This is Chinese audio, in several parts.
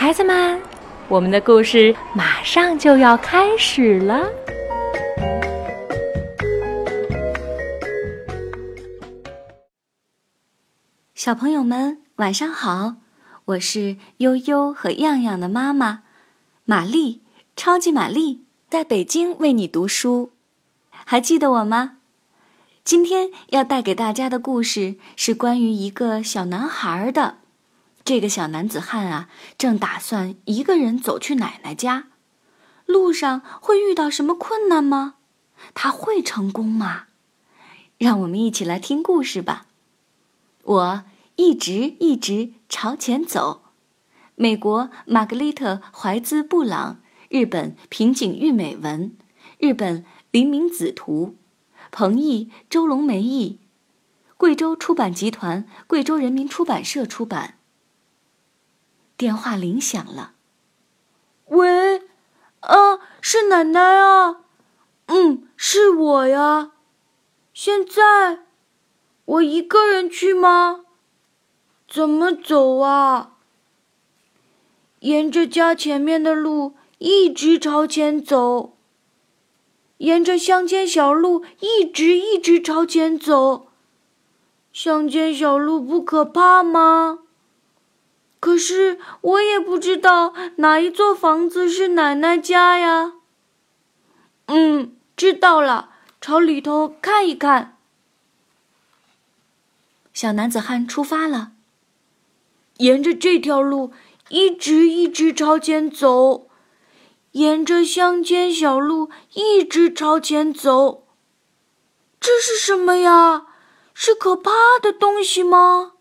孩子们，我们的故事马上就要开始了。小朋友们，晚上好！我是悠悠和样样的妈妈，玛丽，超级玛丽，在北京为你读书。还记得我吗？今天要带给大家的故事是关于一个小男孩的。这个小男子汉啊，正打算一个人走去奶奶家，路上会遇到什么困难吗？他会成功吗？让我们一起来听故事吧。我一直一直朝前走。美国玛格丽特·怀兹·布朗，日本平井玉美文，日本。林明子图，彭毅、周龙梅译，贵州出版集团、贵州人民出版社出版。电话铃响了，喂，啊，是奶奶啊，嗯，是我呀。现在我一个人去吗？怎么走啊？沿着家前面的路一直朝前走。沿着乡间小路一直一直朝前走。乡间小路不可怕吗？可是我也不知道哪一座房子是奶奶家呀。嗯，知道了，朝里头看一看。小男子汉出发了，沿着这条路一直一直朝前走。沿着乡间小路一直朝前走，这是什么呀？是可怕的东西吗？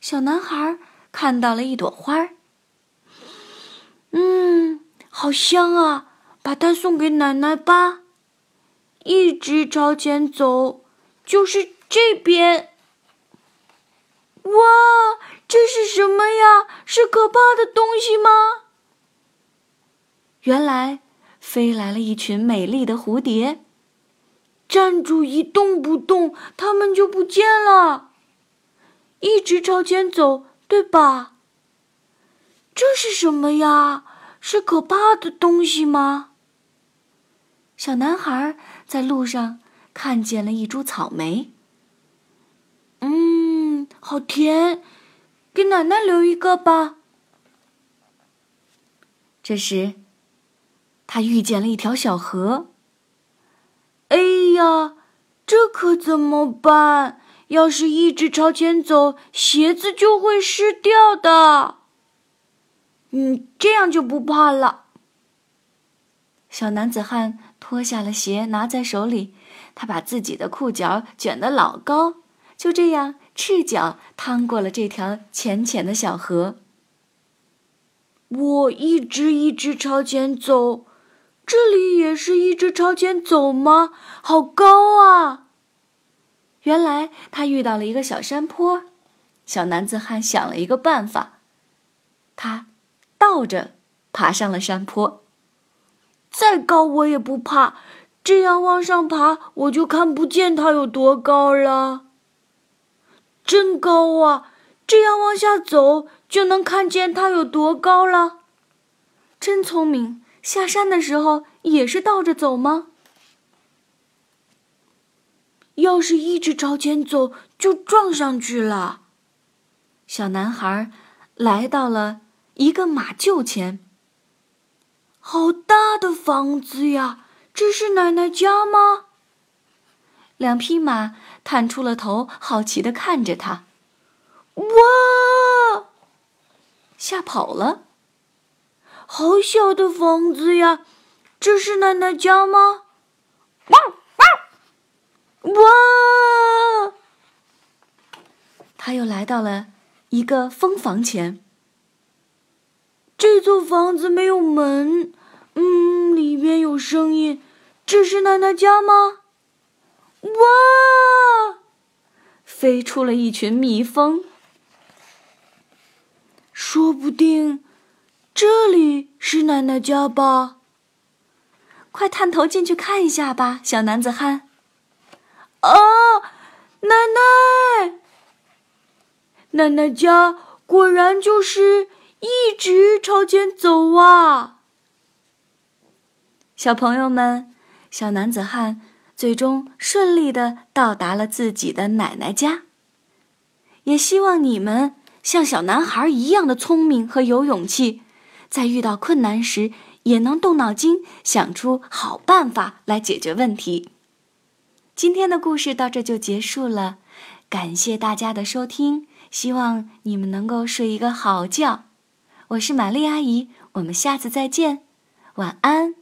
小男孩看到了一朵花儿，嗯，好香啊！把它送给奶奶吧。一直朝前走，就是这边。哇，这是什么呀？是可怕的东西吗？原来，飞来了一群美丽的蝴蝶。站住，一动不动，它们就不见了。一直朝前走，对吧？这是什么呀？是可怕的东西吗？小男孩在路上看见了一株草莓。嗯，好甜，给奶奶留一个吧。这时。他遇见了一条小河。哎呀，这可怎么办？要是一直朝前走，鞋子就会湿掉的。嗯，这样就不怕了。小男子汉脱下了鞋，拿在手里，他把自己的裤脚卷得老高，就这样赤脚趟过了这条浅浅的小河。我一直一直朝前走。这里也是一直朝前走吗？好高啊！原来他遇到了一个小山坡，小男子汉想了一个办法，他倒着爬上了山坡。再高我也不怕，这样往上爬，我就看不见它有多高了。真高啊！这样往下走，就能看见它有多高了。真聪明。下山的时候也是倒着走吗？要是一直朝前走，就撞上去了。小男孩来到了一个马厩前。好大的房子呀！这是奶奶家吗？两匹马探出了头，好奇的看着他。哇！吓跑了。好小的房子呀，这是奶奶家吗？哇哇！他又来到了一个蜂房前。这座房子没有门，嗯，里面有声音，这是奶奶家吗？哇！飞出了一群蜜蜂，说不定。这里是奶奶家吧？快探头进去看一下吧，小男子汉。啊，奶奶！奶奶家果然就是一直朝前走啊！小朋友们，小男子汉最终顺利的到达了自己的奶奶家。也希望你们像小男孩一样的聪明和有勇气，在遇到困难时也能动脑筋，想出好办法来解决问题。今天的故事到这就结束了，感谢大家的收听，希望你们能够睡一个好觉。我是玛丽阿姨，我们下次再见，晚安。